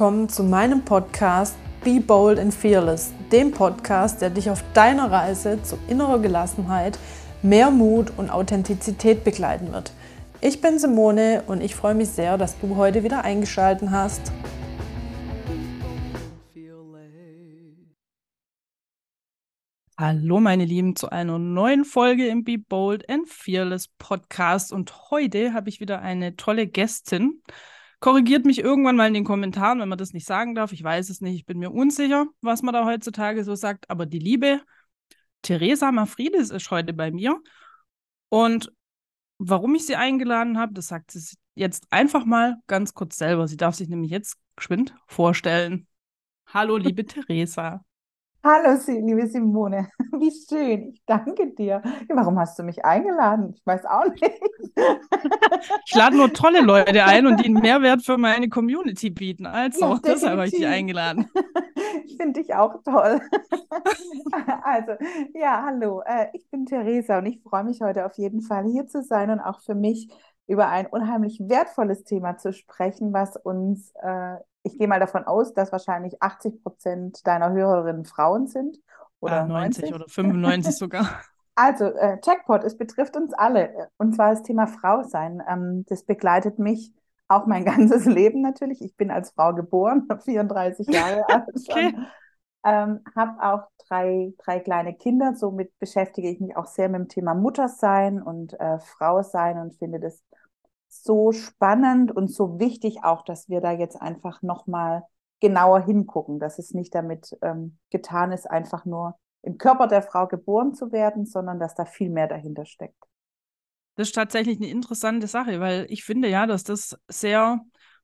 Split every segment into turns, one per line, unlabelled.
willkommen zu meinem Podcast Be Bold and Fearless, dem Podcast, der dich auf deiner Reise zu innerer Gelassenheit, mehr Mut und Authentizität begleiten wird. Ich bin Simone und ich freue mich sehr, dass du heute wieder eingeschaltet hast. Hallo meine Lieben zu einer neuen Folge im Be Bold and Fearless Podcast und heute habe ich wieder eine tolle Gästin. Korrigiert mich irgendwann mal in den Kommentaren, wenn man das nicht sagen darf. Ich weiß es nicht. Ich bin mir unsicher, was man da heutzutage so sagt. Aber die liebe Theresa Mafridis ist heute bei mir. Und warum ich sie eingeladen habe, das sagt sie jetzt einfach mal ganz kurz selber. Sie darf sich nämlich jetzt geschwind vorstellen. Hallo, liebe Theresa.
Hallo, liebe Simone, wie schön. Ich danke dir. Warum hast du mich eingeladen? Ich weiß auch nicht.
Ich lade nur tolle Leute ein und die einen Mehrwert für meine Community bieten. Also, ja, deshalb habe ich dich eingeladen.
Ich finde dich auch toll. Also, ja, hallo. Äh, ich bin Theresa und ich freue mich heute auf jeden Fall hier zu sein und auch für mich über ein unheimlich wertvolles Thema zu sprechen, was uns äh, ich gehe mal davon aus, dass wahrscheinlich 80 Prozent deiner Hörerinnen Frauen sind.
Oder ah, 90, 90 oder 95 sogar.
Also, äh, Jackpot, es betrifft uns alle. Und zwar das Thema Frau sein. Ähm, das begleitet mich auch mein ganzes Leben natürlich. Ich bin als Frau geboren, 34 Jahre alt okay. Ähm, habe auch drei, drei kleine Kinder. Somit beschäftige ich mich auch sehr mit dem Thema Muttersein und äh, Frau sein und finde das so spannend und so wichtig auch, dass wir da jetzt einfach nochmal genauer hingucken, dass es nicht damit ähm, getan ist, einfach nur im Körper der Frau geboren zu werden, sondern dass da viel mehr dahinter steckt.
Das ist tatsächlich eine interessante Sache, weil ich finde ja, dass das sehr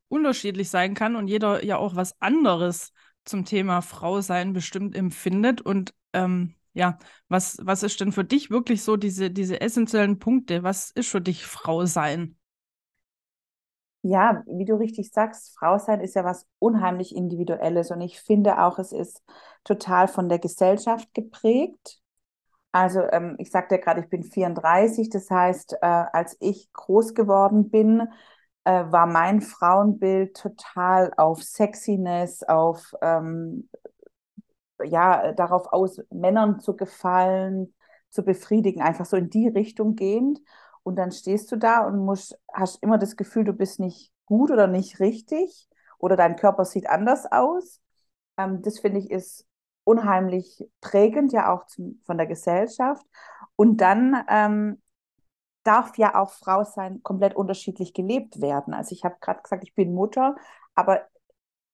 unterschiedlich sein kann und jeder ja auch was anderes zum Thema Frau sein bestimmt empfindet. Und ähm, ja, was, was ist denn für dich wirklich so diese, diese essentiellen Punkte? Was ist für dich Frau sein?
Ja, wie du richtig sagst, Frau sein ist ja was unheimlich Individuelles und ich finde auch, es ist total von der Gesellschaft geprägt. Also ähm, ich sagte ja gerade, ich bin 34, das heißt, äh, als ich groß geworden bin, äh, war mein Frauenbild total auf Sexiness, auf ähm, ja, darauf aus, Männern zu gefallen, zu befriedigen, einfach so in die Richtung gehend. Und dann stehst du da und musst, hast immer das Gefühl, du bist nicht gut oder nicht richtig oder dein Körper sieht anders aus. Ähm, das finde ich ist unheimlich prägend, ja auch zum, von der Gesellschaft. Und dann ähm, darf ja auch Frau sein komplett unterschiedlich gelebt werden. Also ich habe gerade gesagt, ich bin Mutter, aber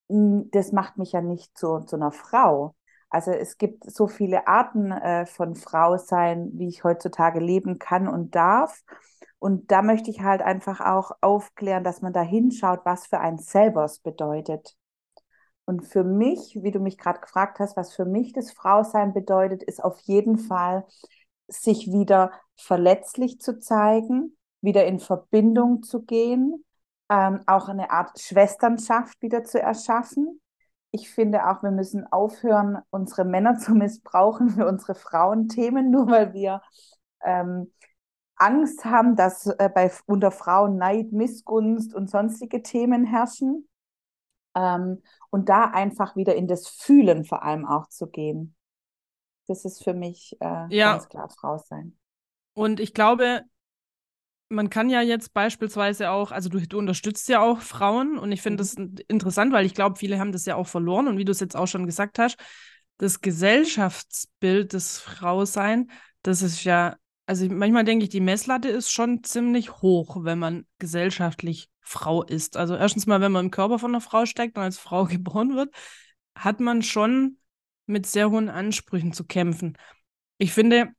mh, das macht mich ja nicht zu, zu einer Frau. Also es gibt so viele Arten äh, von Frau sein, wie ich heutzutage leben kann und darf. Und da möchte ich halt einfach auch aufklären, dass man da hinschaut, was für ein selber es bedeutet. Und für mich, wie du mich gerade gefragt hast, was für mich das Frausein bedeutet, ist auf jeden Fall, sich wieder verletzlich zu zeigen, wieder in Verbindung zu gehen, ähm, auch eine Art Schwesternschaft wieder zu erschaffen ich finde auch, wir müssen aufhören, unsere Männer zu missbrauchen für unsere Frauenthemen, nur weil wir ähm, Angst haben, dass äh, bei, unter Frauen Neid, Missgunst und sonstige Themen herrschen. Ähm, und da einfach wieder in das Fühlen vor allem auch zu gehen. Das ist für mich äh, ja. ganz klar Frau sein.
Und ich glaube, man kann ja jetzt beispielsweise auch, also du, du unterstützt ja auch Frauen und ich finde mhm. das interessant, weil ich glaube, viele haben das ja auch verloren und wie du es jetzt auch schon gesagt hast, das Gesellschaftsbild des Frausein, das ist ja, also manchmal denke ich, die Messlatte ist schon ziemlich hoch, wenn man gesellschaftlich Frau ist. Also erstens mal, wenn man im Körper von einer Frau steckt und als Frau geboren wird, hat man schon mit sehr hohen Ansprüchen zu kämpfen. Ich finde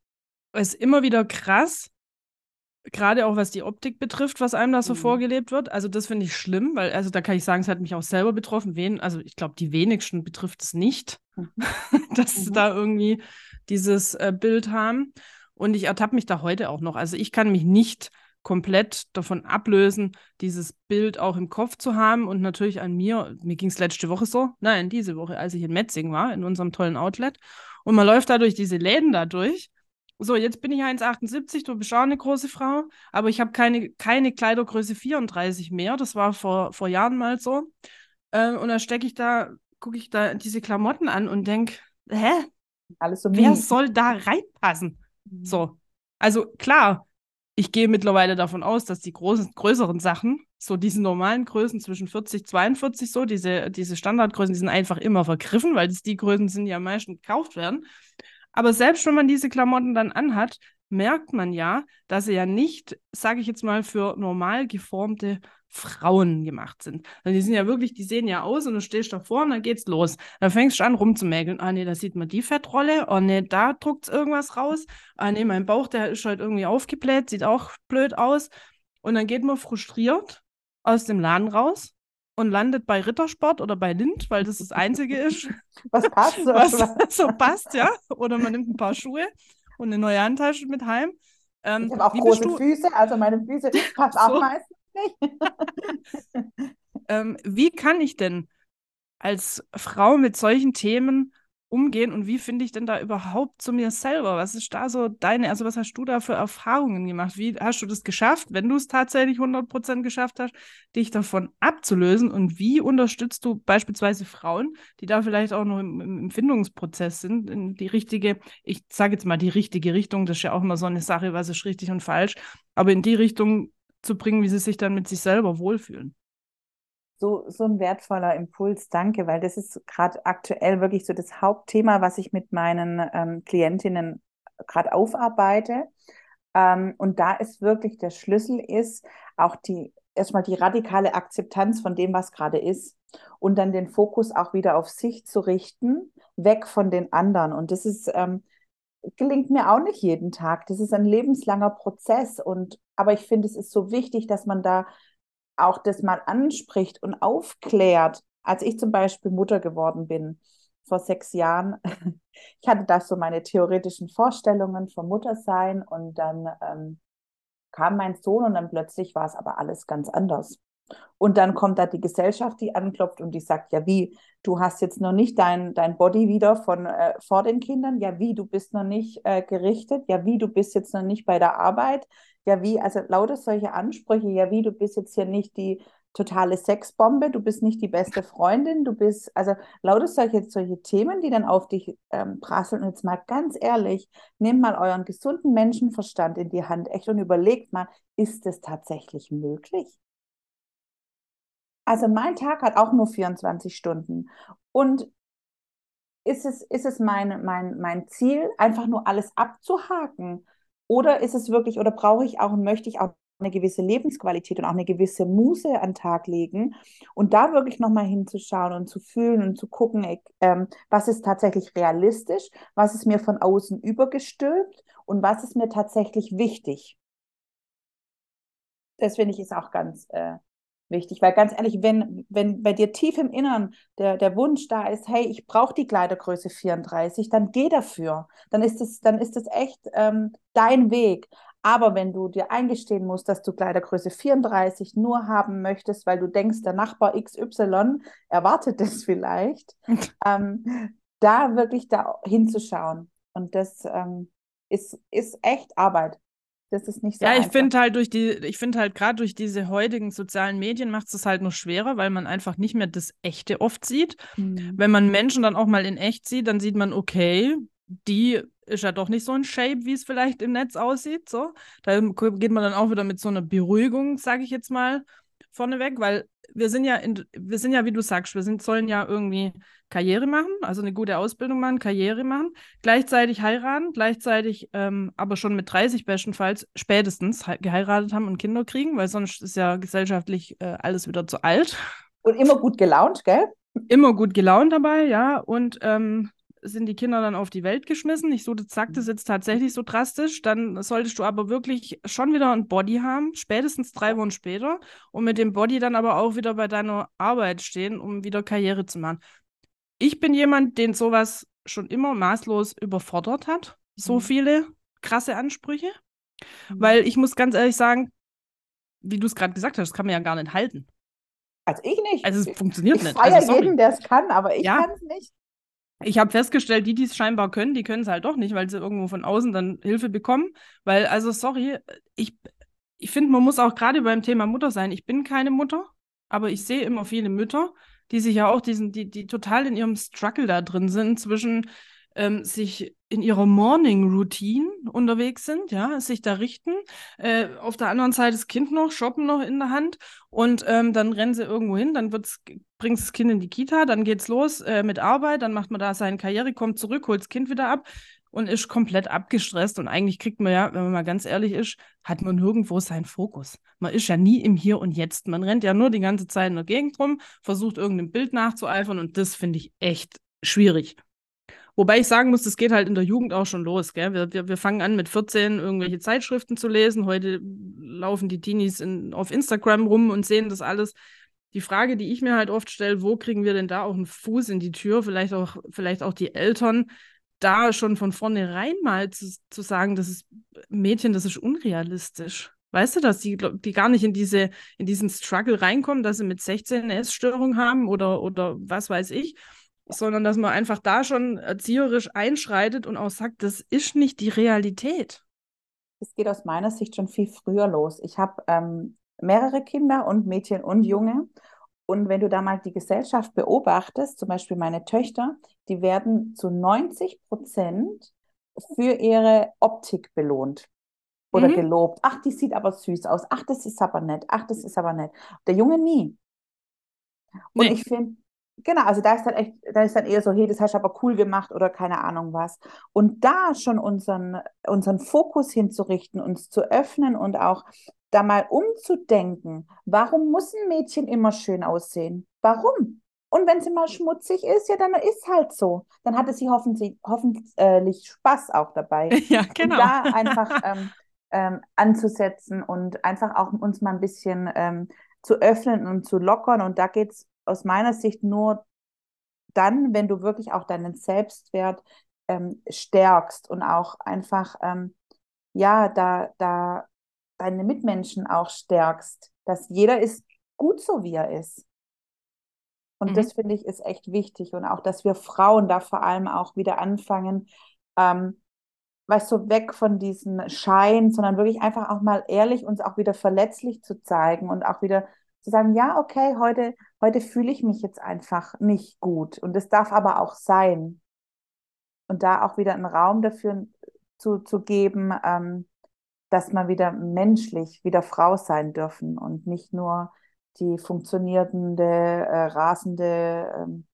es immer wieder krass, gerade auch was die Optik betrifft, was einem da so mhm. vorgelebt wird. Also das finde ich schlimm, weil also da kann ich sagen, es hat mich auch selber betroffen. Wen, also ich glaube, die wenigsten betrifft es nicht, mhm. dass mhm. da irgendwie dieses äh, Bild haben. Und ich ertappe mich da heute auch noch. Also ich kann mich nicht komplett davon ablösen, dieses Bild auch im Kopf zu haben und natürlich an mir, mir ging es letzte Woche so, nein, diese Woche, als ich in Metzing war, in unserem tollen Outlet. Und man läuft da durch diese Läden da durch so, jetzt bin ich 1,78, du bist auch eine große Frau, aber ich habe keine, keine Kleidergröße 34 mehr. Das war vor, vor Jahren mal so. Äh, und dann stecke ich da, gucke ich da diese Klamotten an und denke, hä?
Alles so
Wer soll da reinpassen?
Mhm.
So. Also klar, ich gehe mittlerweile davon aus, dass die großen, größeren Sachen, so diese normalen Größen zwischen 40, 42, so, diese, diese Standardgrößen, die sind einfach immer vergriffen, weil das die Größen sind, die am meisten gekauft werden. Aber selbst wenn man diese Klamotten dann anhat, merkt man ja, dass sie ja nicht, sage ich jetzt mal, für normal geformte Frauen gemacht sind. Also die sind ja wirklich, die sehen ja aus und du stehst davor und dann geht's los. Dann fängst du an rumzumäkeln. Ah nee, da sieht man die Fettrolle. Oh nee, da druckt's irgendwas raus. Ah nee, mein Bauch, der ist halt irgendwie aufgebläht, sieht auch blöd aus. Und dann geht man frustriert aus dem Laden raus und landet bei Rittersport oder bei Lind, weil das das Einzige ist,
Was passt so?
was so passt, ja. Oder man nimmt ein paar Schuhe und eine neue Handtasche mit heim. Ähm,
Ich habe auch große
du,
Füße, also meine Füße auch
So.
meistens nicht.
ähm, wie kann ich denn als Frau mit solchen Themen umgehen und wie finde ich denn da überhaupt zu mir selber? Was ist da so deine, also was hast du da für Erfahrungen gemacht? Wie hast du das geschafft, wenn du es tatsächlich 100% geschafft hast, dich davon abzulösen und wie unterstützt du beispielsweise Frauen, die da vielleicht auch noch im, im Empfindungsprozess sind, in die richtige, ich sage jetzt mal die richtige Richtung, das ist ja auch immer so eine Sache, was ist richtig und falsch, aber in die Richtung zu bringen, wie sie sich dann mit sich selber wohlfühlen.
So, so ein wertvoller Impuls, danke, weil das ist gerade aktuell wirklich so das Hauptthema, was ich mit meinen ähm, Klientinnen gerade aufarbeite. Ähm, und da ist wirklich der Schlüssel ist auch die erstmal die radikale Akzeptanz von dem, was gerade ist und dann den Fokus auch wieder auf sich zu richten, weg von den anderen. Und das ist ähm, gelingt mir auch nicht jeden Tag. Das ist ein lebenslanger Prozess und aber ich finde, es ist so wichtig, dass man da auch das mal anspricht und aufklärt. Als ich zum Beispiel Mutter geworden bin vor sechs Jahren, ich hatte da so meine theoretischen Vorstellungen vom Muttersein und dann ähm, kam mein Sohn und dann plötzlich war es aber alles ganz anders. Und dann kommt da die Gesellschaft, die anklopft und die sagt, ja wie, du hast jetzt noch nicht dein, dein Body wieder von äh, vor den Kindern, ja wie, du bist noch nicht äh, gerichtet, ja wie, du bist jetzt noch nicht bei der Arbeit, ja wie, also lauter solche Ansprüche, ja wie, du bist jetzt hier nicht die totale Sexbombe, du bist nicht die beste Freundin, du bist, also lauter solche, solche Themen, die dann auf dich ähm, prasseln. Und jetzt mal ganz ehrlich, nehmt mal euren gesunden Menschenverstand in die Hand, echt, und überlegt mal, ist es tatsächlich möglich? Also mein Tag hat auch nur 24 Stunden. Und ist es, ist es mein, mein, mein Ziel, einfach nur alles abzuhaken? Oder ist es wirklich, oder brauche ich auch und möchte ich auch eine gewisse Lebensqualität und auch eine gewisse Muße an den Tag legen und da wirklich nochmal hinzuschauen und zu fühlen und zu gucken, ähm, was ist tatsächlich realistisch, was ist mir von außen übergestülpt und was ist mir tatsächlich wichtig. Das finde ich ist auch ganz äh, wichtig, weil ganz ehrlich, wenn, wenn bei dir tief im Inneren der, der Wunsch da ist, hey, ich brauche die Kleidergröße 34, dann geh dafür. Dann ist es, dann ist es echt ähm, dein Weg. Aber wenn du dir eingestehen musst, dass du Kleidergröße 34 nur haben möchtest, weil du denkst, der Nachbar XY erwartet das vielleicht, ähm, da wirklich da hinzuschauen. Und das ähm, ist, ist echt Arbeit. Das ist nicht so
Ja, ich finde halt durch die, ich finde halt gerade durch diese heutigen sozialen Medien macht es das halt noch schwerer, weil man einfach nicht mehr das Echte oft sieht.
Mhm.
Wenn man Menschen dann auch mal in echt sieht, dann sieht man, okay, die ist ja doch nicht so ein Shape, wie es vielleicht im Netz aussieht. So, da geht man dann auch wieder mit so einer Beruhigung, sage ich jetzt mal, vorneweg, weil wir sind ja, in, wir sind ja, wie du sagst, wir sind, sollen ja irgendwie Karriere machen, also eine gute Ausbildung machen, Karriere machen, gleichzeitig heiraten, gleichzeitig ähm, aber schon mit 30 bestenfalls spätestens he- geheiratet haben und Kinder kriegen, weil sonst ist ja gesellschaftlich äh, alles wieder zu alt.
Und immer gut gelaunt, gell?
Immer gut gelaunt dabei, ja, und ähm, sind die Kinder dann auf die Welt geschmissen. Ich so, sagt das jetzt tatsächlich so drastisch, dann solltest du aber wirklich schon wieder ein Body haben, spätestens drei Wochen später, und mit dem Body dann aber auch wieder bei deiner Arbeit stehen, um wieder Karriere zu machen. Ich bin jemand, den sowas schon immer maßlos überfordert hat. So
Mhm.
viele krasse Ansprüche.
Mhm.
Weil ich muss ganz ehrlich sagen, wie du es gerade gesagt hast, das kann man ja gar nicht halten.
Also ich nicht.
Also es
ich
funktioniert
ich
nicht.
feiere
Also,
jeden, der es kann, aber ich
Ja.
kann es nicht.
Ich habe festgestellt, die, die es scheinbar können, die können es halt doch nicht, weil sie irgendwo von außen dann Hilfe bekommen. Weil, also sorry, ich, ich finde, man muss auch gerade beim Thema Mutter sein. Ich bin keine Mutter, aber ich sehe immer viele Mütter, die sich ja auch diesen, die, die total in ihrem Struggle da drin sind, zwischen ähm, sich in ihrer Morning Routine unterwegs sind, ja, sich da richten. Äh, auf der anderen Seite das Kind noch, shoppen noch in der Hand und ähm, dann rennen sie irgendwo hin, dann bringt das Kind in die Kita, dann geht's los äh, mit Arbeit, dann macht man da seine Karriere, kommt zurück, holt das Kind wieder ab und ist komplett abgestresst. Und eigentlich kriegt man ja, wenn man mal ganz ehrlich ist, hat man nirgendwo seinen Fokus. Man ist ja nie im Hier und Jetzt. Man rennt ja nur die ganze Zeit in der Gegend rum, versucht irgendeinem Bild nachzueifern und das finde ich echt schwierig. Wobei ich sagen muss, das geht halt in der Jugend auch schon los. Gell? Wir, wir, wir fangen an mit 14 irgendwelche Zeitschriften zu lesen. Heute laufen die Teenies in, auf Instagram rum und sehen das alles. Die Frage, die ich mir halt oft stelle, wo kriegen wir denn da auch einen Fuß in die Tür? Vielleicht auch, vielleicht auch die Eltern, da schon von vornherein mal zu, zu sagen, das ist Mädchen, das ist unrealistisch. Weißt du, dass die, die gar nicht in, diese, in diesen Struggle reinkommen, dass sie mit 16 eine Essstörung haben oder, oder was weiß ich, sondern dass man einfach da schon erzieherisch einschreitet und auch sagt, das ist nicht die Realität.
Es geht aus meiner Sicht schon viel früher los. Ich habe ähm, mehrere Kinder und Mädchen und Junge. Und wenn du da mal die Gesellschaft beobachtest, zum Beispiel meine Töchter, die werden zu 90 Prozent für ihre Optik belohnt oder mhm. gelobt. Ach, die sieht aber süß aus. Ach, das ist aber nett. Ach, das ist aber nett. Der Junge nie. Und nee. ich finde, Genau, also da ist dann echt, da ist dann eher so, hey, das hast du aber cool gemacht oder keine Ahnung was. Und da schon unseren, unseren Fokus hinzurichten, uns zu öffnen und auch da mal umzudenken, warum muss ein Mädchen immer schön aussehen? Warum? Und wenn sie mal schmutzig ist, ja, dann ist halt so. Dann hatte sie hoffentlich, hoffentlich Spaß auch dabei.
Ja, genau.
Und da einfach ähm, ähm, anzusetzen und einfach auch uns mal ein bisschen ähm, zu öffnen und zu lockern. Und da geht es aus meiner Sicht nur dann, wenn du wirklich auch deinen Selbstwert ähm, stärkst und auch einfach, ähm, ja, da, da deine Mitmenschen auch stärkst, dass jeder ist gut so, wie er ist. Und mhm. das finde ich ist echt wichtig und auch, dass wir Frauen da vor allem auch wieder anfangen, ähm, weißt du, weg von diesem Schein, sondern wirklich einfach auch mal ehrlich uns auch wieder verletzlich zu zeigen und auch wieder zu sagen, ja, okay, heute, heute fühle ich mich jetzt einfach nicht gut. Und es darf aber auch sein. Und da auch wieder einen Raum dafür zu, zu geben, ähm, dass man wieder menschlich, wieder Frau sein dürfen und nicht nur die funktionierende, äh, rasende, ähm,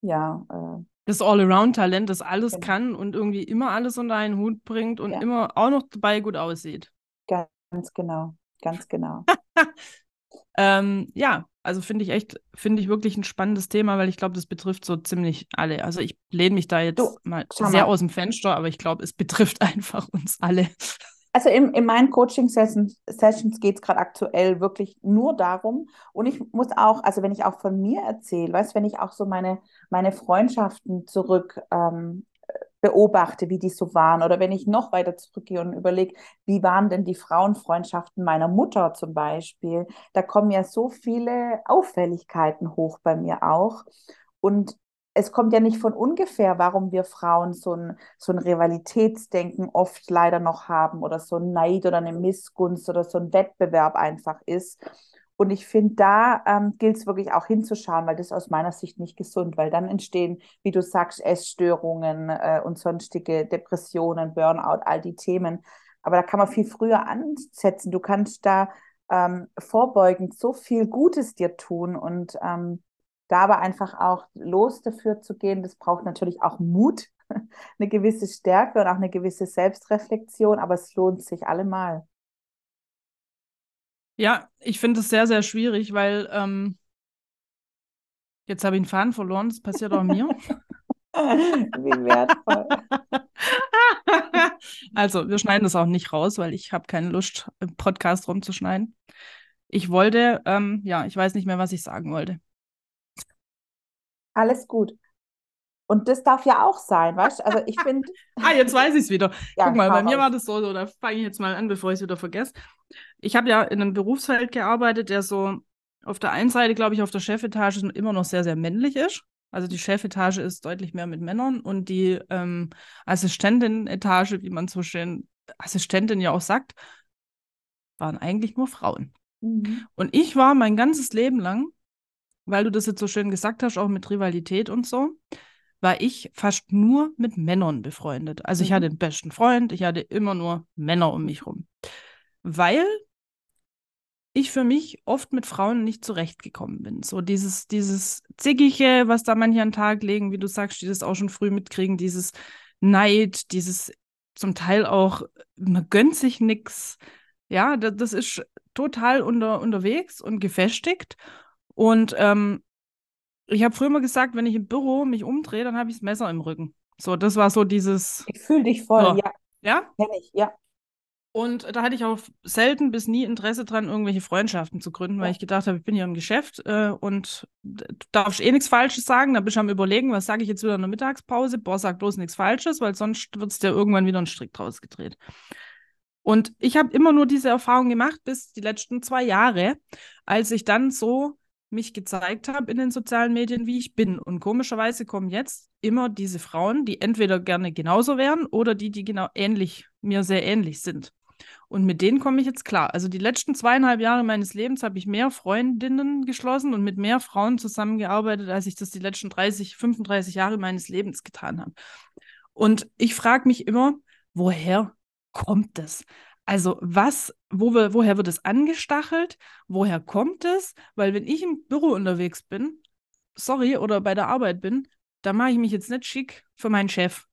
ja. Äh,
das All-Around-Talent, das alles genau. kann und irgendwie immer alles unter einen Hut bringt und ja. immer auch noch dabei gut aussieht.
Ganz genau, ganz genau.
Ähm, ja, also finde ich echt, finde ich wirklich ein spannendes Thema, weil ich glaube, das betrifft so ziemlich alle. Also ich lehne mich da jetzt du, mal sehr aus dem Fenster, aber ich glaube, es betrifft einfach uns alle.
Also in, in meinen Coaching-Sessions Sessions geht es gerade aktuell wirklich nur darum. Und ich muss auch, also wenn ich auch von mir erzähle, weißt wenn ich auch so meine, meine Freundschaften zurück ähm, beobachte, wie die so waren. Oder wenn ich noch weiter zurückgehe und überlege, wie waren denn die Frauenfreundschaften meiner Mutter zum Beispiel, da kommen ja so viele Auffälligkeiten hoch bei mir auch. Und es kommt ja nicht von ungefähr, warum wir Frauen so ein, so ein Rivalitätsdenken oft leider noch haben oder so ein Neid oder eine Missgunst oder so ein Wettbewerb einfach ist. Und ich finde, da ähm, gilt es wirklich auch hinzuschauen, weil das ist aus meiner Sicht nicht gesund, weil dann entstehen, wie du sagst, Essstörungen äh, und sonstige Depressionen, Burnout, all die Themen. Aber da kann man viel früher ansetzen. Du kannst da ähm, vorbeugend so viel Gutes dir tun und ähm, da aber einfach auch los dafür zu gehen, das braucht natürlich auch Mut, eine gewisse Stärke und auch eine gewisse Selbstreflexion, aber es lohnt sich allemal.
Ja, ich finde es sehr, sehr schwierig, weil ähm, jetzt habe ich einen Faden verloren, das passiert auch mir.
Wie wertvoll.
Also, wir schneiden das auch nicht raus, weil ich habe keine Lust, im Podcast rumzuschneiden. Ich wollte, ähm, ja, ich weiß nicht mehr, was ich sagen wollte.
Alles gut. Und das darf ja auch sein, weißt du? Also ich finde.
ah, jetzt weiß ich es wieder. Ja, Guck mal, bei mir war das so, so da fange ich jetzt mal an, bevor ich es wieder vergesse ich habe ja in einem Berufsfeld gearbeitet, der so auf der einen Seite, glaube ich, auf der Chefetage immer noch sehr, sehr männlich ist. Also die Chefetage ist deutlich mehr mit Männern und die ähm, Assistentin-Etage, wie man so schön Assistentin ja auch sagt, waren eigentlich nur Frauen. Mhm. Und ich war mein ganzes Leben lang weil du das jetzt so schön gesagt hast, auch mit Rivalität und so, war ich fast nur mit Männern befreundet. Also ich
Mhm.
hatte einen besten Freund, ich hatte immer nur Männer um mich rum. Weil ich für mich oft mit Frauen nicht zurechtgekommen bin. So dieses, dieses Zickige, was da manche an den Tag legen, wie du sagst, die das auch schon früh mitkriegen, dieses Neid, dieses zum Teil auch, man gönnt sich nichts. Ja, da- das ist total unter, unterwegs und gefestigt. Und ähm, ich habe früher mal gesagt, wenn ich im Büro mich umdrehe, dann habe ich das Messer im Rücken. So, das war so dieses,
Ich fühle dich voll,
so,
ja,
ja.
kenne ich, ja.
Und da hatte ich auch selten bis nie Interesse dran, irgendwelche Freundschaften zu gründen, weil
Ja.
ich gedacht habe, ich bin hier im Geschäft äh, und du darfst eh nichts Falsches sagen. Da bist du am Überlegen, was sage ich jetzt wieder in der Mittagspause? Boah, sag bloß nichts Falsches, weil sonst wird es dir irgendwann wieder ein Strick draus gedreht. Und ich habe immer nur diese Erfahrung gemacht bis die letzten zwei Jahre, als ich dann so mich gezeigt habe in den sozialen Medien, wie ich bin. Und komischerweise kommen jetzt immer diese Frauen, die entweder gerne genauso wären oder die, die genau ähnlich, mir sehr ähnlich sind. Und mit denen komme ich jetzt klar. Also die letzten zweieinhalb Jahre meines Lebens habe ich mehr Freundinnen geschlossen und mit mehr Frauen zusammengearbeitet, als ich das die letzten 30, 35 Jahre meines Lebens getan habe. Und ich frage mich immer, woher kommt das? Also was, wo wir, woher wird es angestachelt? Woher kommt es? Weil wenn ich im Büro unterwegs bin, sorry, oder bei der Arbeit bin, da mache ich mich jetzt nicht schick für meinen Chef.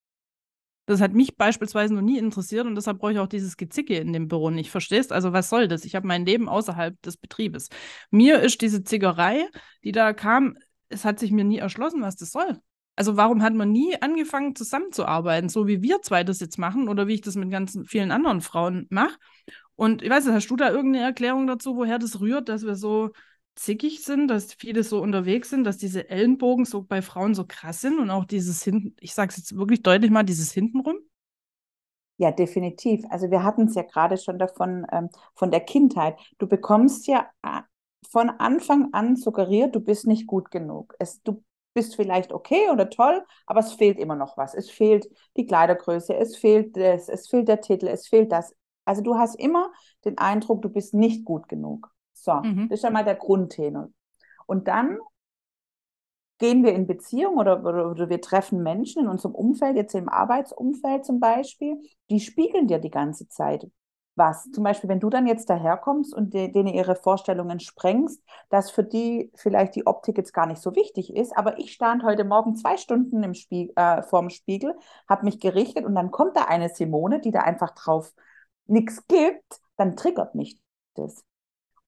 Das hat mich beispielsweise noch nie interessiert und deshalb brauche ich auch dieses Gezicke in dem Büro nicht. Verstehst? Also was soll das? Ich habe mein Leben außerhalb des Betriebes. Mir ist diese Zickerei, die da kam, es hat sich mir nie erschlossen, was das soll. Also warum hat man nie angefangen zusammenzuarbeiten, so wie wir zwei das jetzt machen oder wie ich das mit ganz vielen anderen Frauen mache? Und ich weiß nicht, hast du da irgendeine Erklärung dazu, woher das rührt, dass wir so zickig sind, dass viele so unterwegs sind, dass diese Ellenbogen so bei Frauen so krass sind und auch dieses hinten, ich sage es jetzt wirklich deutlich mal, dieses hintenrum?
Ja, definitiv. Also wir hatten es ja gerade schon davon, ähm, von der Kindheit. Du bekommst ja äh, von Anfang an suggeriert, du bist nicht gut genug. Es, du bist vielleicht okay oder toll, aber es fehlt immer noch was. Es fehlt die Kleidergröße, es fehlt das, es fehlt der Titel, es fehlt das. Also du hast immer den Eindruck, du bist nicht gut genug. So,
Mhm.
das ist schon mal der Grundtenor. Und dann gehen wir in Beziehung oder, oder, oder wir treffen Menschen in unserem Umfeld, jetzt im Arbeitsumfeld zum Beispiel, die spiegeln dir die ganze Zeit was. Zum Beispiel, wenn du dann jetzt daherkommst und de, denen ihre Vorstellungen sprengst, dass für die vielleicht die Optik jetzt gar nicht so wichtig ist, aber ich stand heute Morgen zwei Stunden im Spie äh, vorm Spiegel, habe mich gerichtet und dann kommt da eine Simone, die da einfach drauf nichts gibt, dann triggert mich das.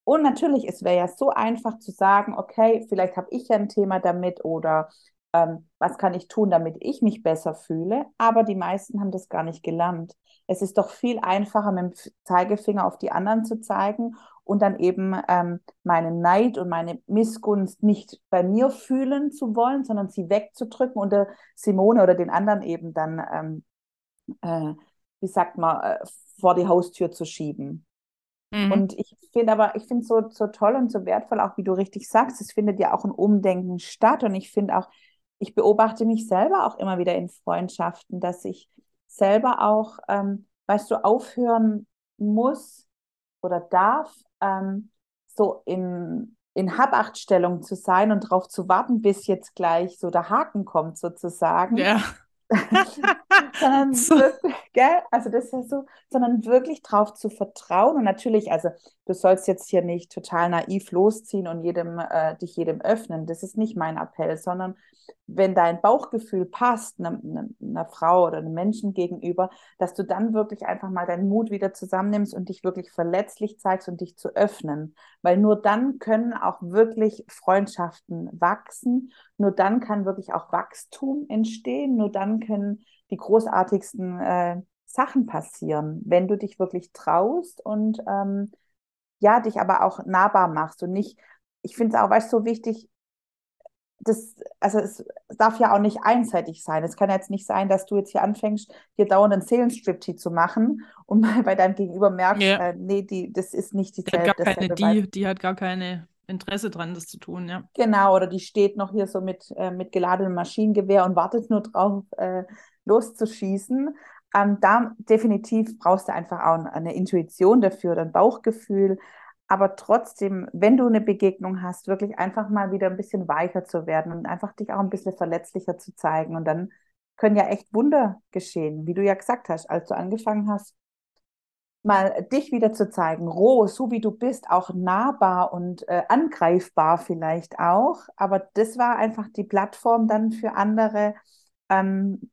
Und natürlich, es wäre ja so einfach zu sagen, okay, vielleicht habe ich ja ein Thema damit oder ähm, was kann ich tun, damit ich mich besser fühle. Aber die meisten haben das gar nicht gelernt. Es ist doch viel einfacher, mit dem Zeigefinger auf die anderen zu zeigen und dann eben ähm, meinen Neid und meine Missgunst nicht bei mir fühlen zu wollen, sondern sie wegzudrücken und der Simone oder den anderen eben dann, ähm, äh, wie sagt man, äh, vor die Haustür zu schieben.
Mhm.
Und ich finde aber, ich finde es so, so toll und so wertvoll, auch wie du richtig sagst, es findet ja auch ein Umdenken statt. Und ich finde auch, ich beobachte mich selber auch immer wieder in Freundschaften, dass ich selber auch, ähm, weißt du, aufhören muss oder darf, ähm, so in, in Habachtstellung zu sein und darauf zu warten, bis jetzt gleich so der Haken kommt, sozusagen
Ja.
sondern
So.
wirklich, gell? Also das ist ja so, sondern wirklich drauf zu vertrauen und natürlich, also du sollst jetzt hier nicht total naiv losziehen und jedem äh, dich jedem öffnen. Das ist nicht mein Appell, sondern wenn dein Bauchgefühl passt, einer ne, ne Frau oder einem Menschen gegenüber, dass du dann wirklich einfach mal deinen Mut wieder zusammennimmst und dich wirklich verletzlich zeigst und dich zu öffnen, weil nur dann können auch wirklich Freundschaften wachsen, nur dann kann wirklich auch Wachstum entstehen, nur dann können die großartigsten äh, Sachen passieren, wenn du dich wirklich traust und ähm, ja, dich aber auch nahbar machst und nicht, ich finde es auch, weißt so wichtig, das, also es darf ja auch nicht einseitig sein. Es kann jetzt nicht sein, dass du jetzt hier anfängst, hier dauernd einen Seelenstriptease zu machen und mal bei deinem Gegenüber merkst,
Ja.
äh, nee, die, das ist nicht
Die hat
dieselbe,
gar keine, die, die hat gar keine Interesse dran, das zu tun, ja.
Genau, oder die steht noch hier so mit, äh, mit geladenem Maschinengewehr und wartet nur drauf, äh, loszuschießen. Ähm, da definitiv brauchst du einfach auch eine Intuition dafür oder ein Bauchgefühl. Aber trotzdem, wenn du eine Begegnung hast, wirklich einfach mal wieder ein bisschen weicher zu werden und einfach dich auch ein bisschen verletzlicher zu zeigen. Und dann können ja echt Wunder geschehen, wie du ja gesagt hast, als du angefangen hast, mal dich wieder zu zeigen, roh, so wie du bist, auch nahbar und äh, angreifbar vielleicht auch. Aber das war einfach die Plattform dann für andere, ähm,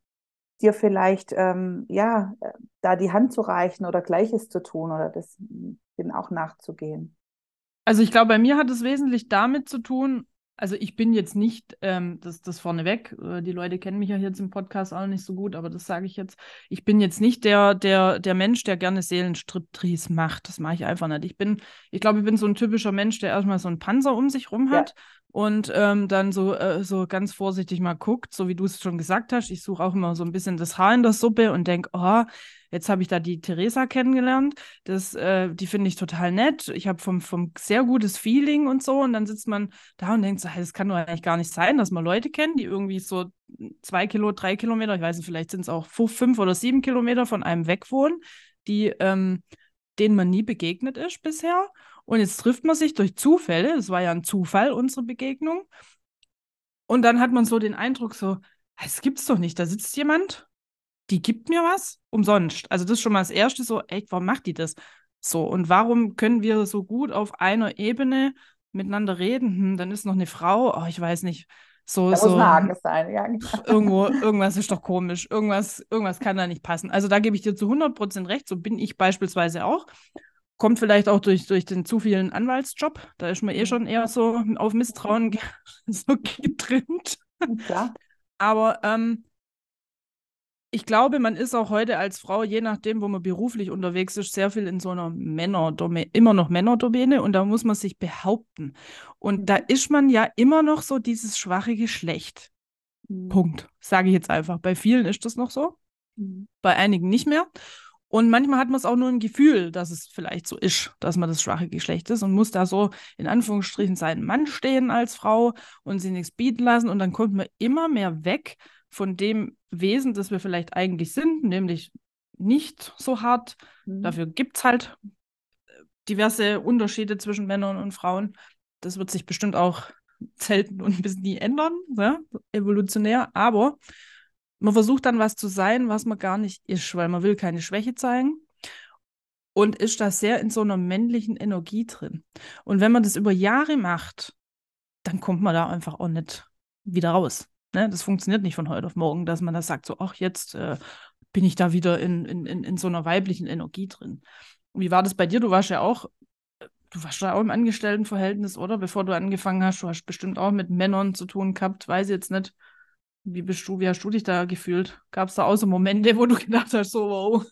dir vielleicht ähm, ja äh, da die Hand zu reichen oder Gleiches zu tun oder das dem auch nachzugehen.
Also ich glaube, bei mir hat es wesentlich damit zu tun, also ich bin jetzt nicht, ähm, das, das vorneweg, äh, die Leute kennen mich ja jetzt im Podcast auch nicht so gut, aber das sage ich jetzt. Ich bin jetzt nicht der, der, der Mensch, der gerne Seelenstriptease macht. Das mache ich einfach nicht. Ich bin, ich glaube, ich bin so ein typischer Mensch, der erstmal so einen Panzer um sich rum hat. Ja. Und ähm, dann so, äh, so ganz vorsichtig mal guckt, so wie du es schon gesagt hast. Ich suche auch immer so ein bisschen das Haar in der Suppe und denke, oh, Jetzt habe ich da die Theresa kennengelernt. Das, äh, die finde ich total nett. Ich habe vom, vom sehr gutes Feeling und so. Und dann sitzt man da und denkt so, hey, das kann doch eigentlich gar nicht sein, dass man Leute kennt, die irgendwie so zwei Kilo, drei Kilometer, ich weiß nicht, vielleicht sind es auch fünf oder sieben Kilometer von einem weg wohnen, die, ähm, denen man nie begegnet ist bisher. Und jetzt trifft man sich durch Zufälle. Das war ja ein Zufall, unsere Begegnung. Und dann hat man so den Eindruck, so, es gibt's doch nicht. Da sitzt jemand die gibt mir was umsonst. Also das ist schon mal das Erste, so, echt, warum macht die das? So, und warum können wir so gut auf einer Ebene miteinander reden? Hm, dann ist noch eine Frau, oh, ich weiß nicht. So,
da
so,
muss ein sein, ja. Genau.
Irgendwo, irgendwas ist doch komisch. Irgendwas, irgendwas kann da nicht passen. Also da gebe ich dir zu 100% recht. So bin ich beispielsweise auch. Kommt vielleicht auch durch, durch den zu vielen Anwaltsjob. Da ist man eh mhm. schon eher so auf Misstrauen so getrimmt.
Klar.
Aber ähm, ich glaube, man ist auch heute als Frau, je nachdem, wo man beruflich unterwegs ist, sehr viel in so einer Männerdomäne, immer noch Männerdomäne und da muss man sich behaupten. Und da mhm. ist man ja immer noch so dieses schwache Geschlecht. Mhm. Punkt. Sage ich jetzt einfach. Bei vielen ist das noch so, mhm. bei einigen nicht mehr. Und manchmal hat man es auch nur ein Gefühl, dass es vielleicht so ist, dass man das schwache Geschlecht ist und muss da so in Anführungsstrichen seinen Mann stehen als Frau und sie nichts bieten lassen. Und dann kommt man immer mehr weg von dem Wesen, das wir vielleicht eigentlich sind, nämlich nicht so hart. Mhm. Dafür gibt es halt äh, diverse Unterschiede zwischen Männern und Frauen. Das wird sich bestimmt auch selten und bis nie ändern, ja? evolutionär. Aber man versucht dann was zu sein, was man gar nicht ist, weil man will keine Schwäche zeigen und ist da sehr in so einer männlichen Energie drin. Und wenn man das über Jahre macht, dann kommt man da einfach auch nicht wieder raus. Ne? Das funktioniert nicht von heute auf morgen, dass man da sagt, so, ach, jetzt äh, bin ich da wieder in, in, in, in so einer weiblichen Energie drin. wie war das bei dir? Du warst ja auch, du warst ja auch im Angestelltenverhältnis, oder? Bevor du angefangen hast, du hast bestimmt auch mit Männern zu tun gehabt, weiß jetzt nicht. Wie bist du, wie hast du dich da gefühlt? Gab es da auch so Momente, wo du gedacht hast, so, wow.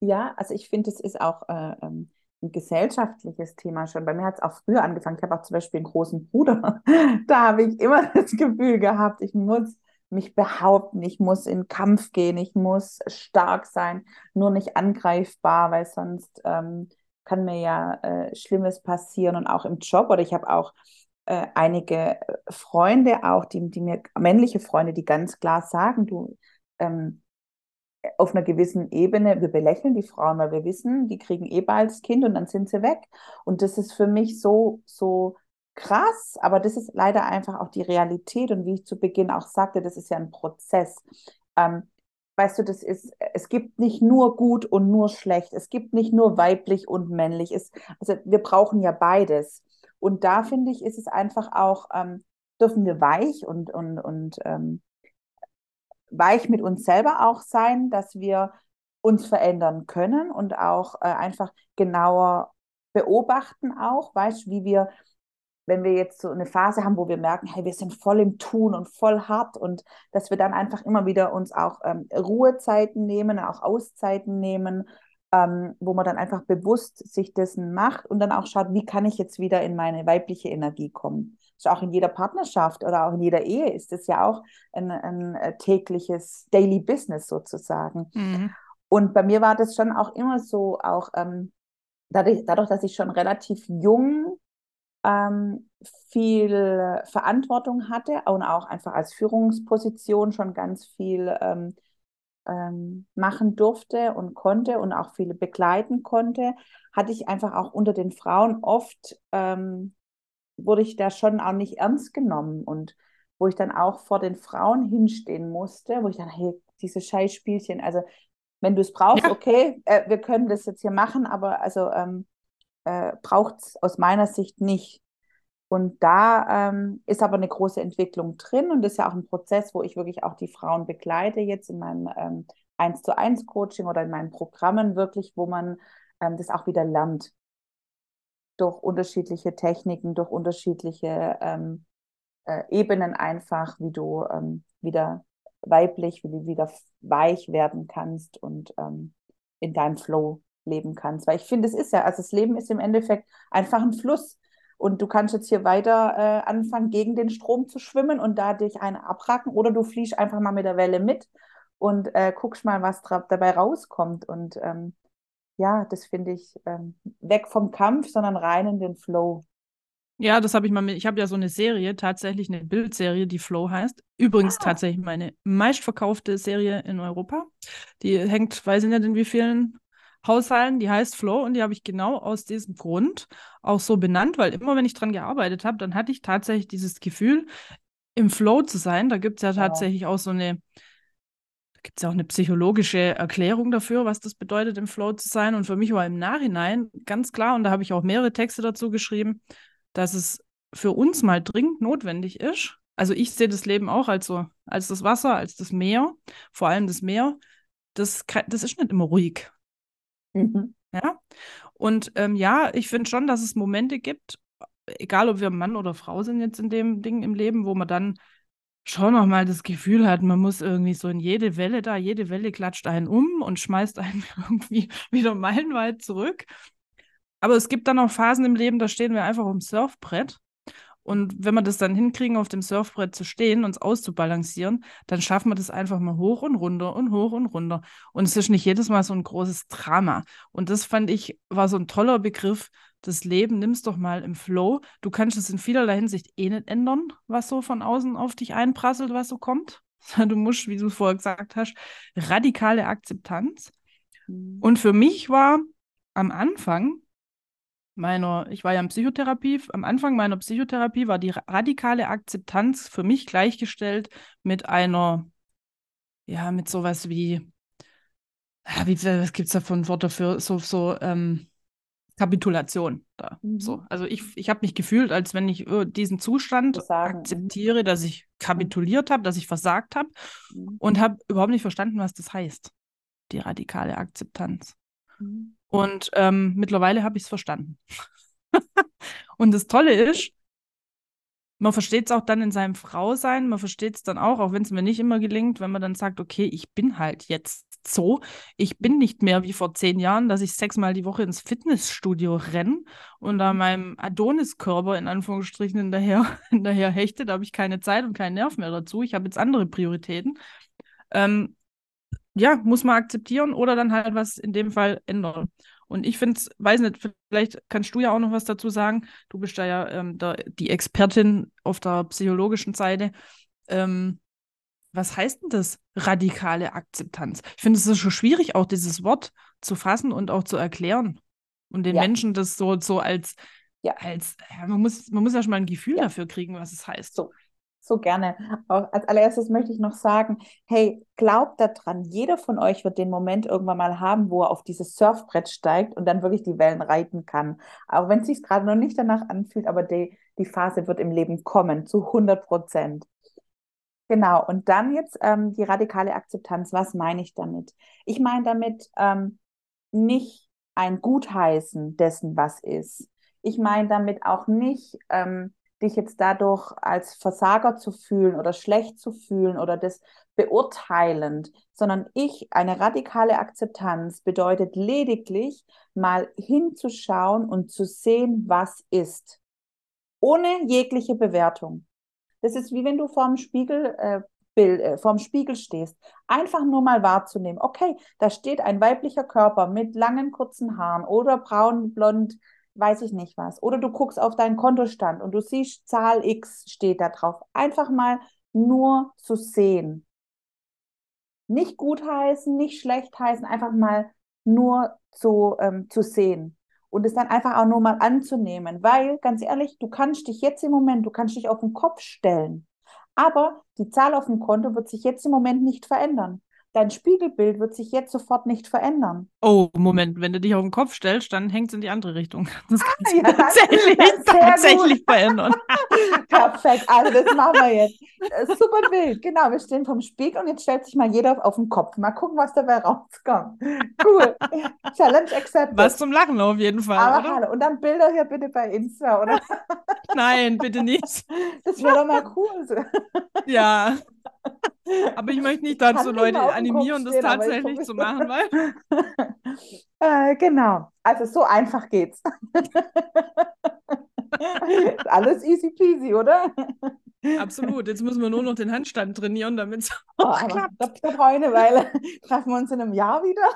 Ja, also ich finde, es ist auch äh, ähm, ein gesellschaftliches Thema schon. Bei mir hat es auch früher angefangen. Ich habe auch zum Beispiel einen großen Bruder. da habe ich immer das Gefühl gehabt, ich muss mich behaupten, ich muss in Kampf gehen, ich muss stark sein, nur nicht angreifbar, weil sonst ähm, kann mir ja äh, Schlimmes passieren und auch im Job. Oder ich habe auch äh, einige Freunde auch, die, die mir, männliche Freunde, die ganz klar sagen, du, ähm, auf einer gewissen Ebene, wir belächeln die Frauen, weil wir wissen, die kriegen eh bald das Kind und dann sind sie weg. Und das ist für mich so, so krass, aber das ist leider einfach auch die Realität. Und wie ich zu Beginn auch sagte, das ist ja ein Prozess. Ähm, weißt du, das ist, es gibt nicht nur gut und nur schlecht. Es gibt nicht nur weiblich und männlich. Es, also wir brauchen ja beides. Und da finde ich, ist es einfach auch, ähm, dürfen wir weich und, und, und ähm, weich mit uns selber auch sein, dass wir uns verändern können und auch äh, einfach genauer beobachten auch, weißt wie wir, wenn wir jetzt so eine Phase haben, wo wir merken, hey, wir sind voll im Tun und voll hart und dass wir dann einfach immer wieder uns auch ähm, Ruhezeiten nehmen, auch Auszeiten nehmen, ähm, wo man dann einfach bewusst sich dessen macht und dann auch schaut, wie kann ich jetzt wieder in meine weibliche Energie kommen ist auch in jeder Partnerschaft oder auch in jeder Ehe ist es ja auch ein, ein äh, tägliches Daily Business sozusagen. Mhm. Und bei mir war das schon auch immer so, auch ähm, dadurch, dadurch, dass ich schon relativ jung ähm, viel Verantwortung hatte und auch einfach als Führungsposition schon ganz viel ähm, ähm, machen durfte und konnte und auch viele begleiten konnte, hatte ich einfach auch unter den Frauen oft, ähm, wurde ich da schon auch nicht ernst genommen und wo ich dann auch vor den Frauen hinstehen musste, wo ich dann, hey, diese Scheißspielchen, also wenn du es brauchst, ja. okay, äh, wir können das jetzt hier machen, aber also ähm, äh, braucht es aus meiner Sicht nicht. Und da ähm, ist aber eine große Entwicklung drin und ist ja auch ein Prozess, wo ich wirklich auch die Frauen begleite, jetzt in meinem ähm, 1 zu 1 Coaching oder in meinen Programmen wirklich, wo man ähm, das auch wieder lernt. Durch unterschiedliche Techniken, durch unterschiedliche ähm, äh, Ebenen einfach, wie du ähm, wieder weiblich, wie du wieder weich werden kannst und ähm, in deinem Flow leben kannst. Weil ich finde, es ist ja, also das Leben ist im Endeffekt einfach ein Fluss. Und du kannst jetzt hier weiter äh, anfangen, gegen den Strom zu schwimmen und da dich eine abracken oder du fliegst einfach mal mit der Welle mit und äh, guckst mal, was dabei rauskommt. Und ähm, ja, das finde ich ähm, weg vom Kampf, sondern rein in den Flow.
Ja, das habe ich mal mit. Ich habe ja so eine Serie, tatsächlich eine Bildserie, die Flow heißt. Übrigens ah. tatsächlich meine meistverkaufte Serie in Europa. Die hängt, weiß ich nicht in wie vielen Haushalten, die heißt Flow und die habe ich genau aus diesem Grund auch so benannt, weil immer, wenn ich dran gearbeitet habe, dann hatte ich tatsächlich dieses Gefühl, im Flow zu sein. Da gibt es ja tatsächlich auch so eine, da gibt es ja auch eine psychologische Erklärung dafür, was das bedeutet, im Flow zu sein. Und für mich war im Nachhinein ganz klar, und da habe ich auch mehrere Texte dazu geschrieben, dass es für uns mal dringend notwendig ist. Also ich sehe das Leben auch als so, als das Wasser, als das Meer, vor allem das Meer. Das, das ist nicht immer ruhig. Mhm. Ja. Und ähm, ja, ich finde schon, dass es Momente gibt, egal ob wir Mann oder Frau sind jetzt in dem Ding im Leben, wo man dann schon noch mal das Gefühl hat, man muss irgendwie so in jede Welle da, jede Welle klatscht einen um und schmeißt einen irgendwie wieder meilenweit zurück. Aber es gibt dann auch Phasen im Leben, da stehen wir einfach dem Surfbrett und wenn wir das dann hinkriegen, auf dem Surfbrett zu stehen, uns auszubalancieren, dann schaffen wir das einfach mal hoch und runter und hoch und runter. Und es ist nicht jedes Mal so ein großes Drama. Und das fand ich, war so ein toller Begriff. Das Leben nimmst doch mal im Flow. Du kannst es in vielerlei Hinsicht eh nicht ändern, was so von außen auf dich einprasselt, was so kommt. Du musst, wie du vorher gesagt hast, radikale Akzeptanz. Mhm. Und für mich war am Anfang meiner, ich war ja in Psychotherapie, am Anfang meiner Psychotherapie war die radikale Akzeptanz für mich gleichgestellt mit einer, ja, mit sowas wie, wie was gibt es da für ein Wort dafür, so, so ähm, Kapitulation da. Mhm. So. Also ich, ich habe mich gefühlt, als wenn ich äh, diesen Zustand Versagen. Mhm. akzeptiere, dass ich kapituliert habe, dass ich versagt habe mhm. und habe überhaupt nicht verstanden, was das heißt, die radikale Akzeptanz. Mhm. Und ähm, mittlerweile habe ich es verstanden. und das Tolle ist, man versteht es auch dann in seinem Frausein, man versteht es dann auch, auch wenn es mir nicht immer gelingt, wenn man dann sagt, okay, ich bin halt jetzt so, ich bin nicht mehr wie vor zehn Jahren, dass ich sechsmal die Woche ins Fitnessstudio renne und da meinem Adoniskörper in Anführungsstrichen hinterher, hinterher hechte, da habe ich keine Zeit und keinen Nerv mehr dazu, ich habe jetzt andere Prioritäten. Ähm, ja, muss man akzeptieren oder dann halt was in dem Fall ändern. Und ich finde es, weiß nicht, vielleicht kannst du ja auch noch was dazu sagen. Du bist da ja ähm, der, die Expertin auf der psychologischen Seite. Ähm, was heißt denn das, radikale Akzeptanz? Ich finde es ist schon schwierig, auch dieses Wort zu fassen und auch zu erklären. Und den ja. Menschen das so, so als, ja. als man, muss, man muss ja schon mal ein Gefühl ja. dafür kriegen, was es heißt.
So so gerne. Als allererstes möchte ich noch sagen, hey, glaubt daran, jeder von euch wird den Moment irgendwann mal haben, wo er auf dieses Surfbrett steigt und dann wirklich die Wellen reiten kann. Auch wenn es sich gerade noch nicht danach anfühlt, aber die, die Phase wird im Leben kommen, zu 100 Prozent. Genau, und dann jetzt ähm, die radikale Akzeptanz. Was meine ich damit? Ich meine damit ähm, nicht ein Gutheißen dessen, was ist. Ich meine damit auch nicht, ähm, dich jetzt dadurch als Versager zu fühlen oder schlecht zu fühlen oder das beurteilend, sondern ich, eine radikale Akzeptanz bedeutet lediglich mal hinzuschauen und zu sehen, was ist, ohne jegliche Bewertung. Das ist wie wenn du vorm Spiegel äh, Bild, äh, vorm Spiegel stehst, einfach nur mal wahrzunehmen, okay, da steht ein weiblicher Körper mit langen, kurzen Haaren oder braun, blond, weiß ich nicht was. Oder du guckst auf deinen Kontostand und du siehst, Zahl X steht da drauf. Einfach mal nur zu sehen. Nicht gut heißen, nicht schlecht heißen, einfach mal nur zu, ähm, zu sehen und es dann einfach auch nur mal anzunehmen, weil ganz ehrlich, du kannst dich jetzt im Moment, du kannst dich auf den Kopf stellen, aber die Zahl auf dem Konto wird sich jetzt im Moment nicht verändern dein Spiegelbild wird sich jetzt sofort nicht verändern.
Oh, Moment, wenn du dich auf den Kopf stellst, dann hängt es in die andere Richtung. Das kann sich ja, tatsächlich, tatsächlich verändern.
Perfekt, also das machen wir jetzt. Super Bild, genau, wir stehen vom Spiegel und jetzt stellt sich mal jeder auf den Kopf. Mal gucken, was dabei rauskommt. Cool, Challenge accepted.
Was zum Lachen auf jeden Fall,
Aber
oder?
hallo, und dann Bilder hier bitte bei Insta, oder?
Nein, bitte nicht.
Das wäre doch mal cool.
Ja. Aber ich möchte nicht dazu Leute animieren, das tatsächlich zu machen, weil.
äh, genau. Also so einfach geht's. Alles easy peasy, oder?
Absolut. Jetzt müssen wir nur noch den Handstand trainieren, damit es
oh, klappt. Da, da brauche ich eine Weile. Treffen wir uns in einem Jahr wieder?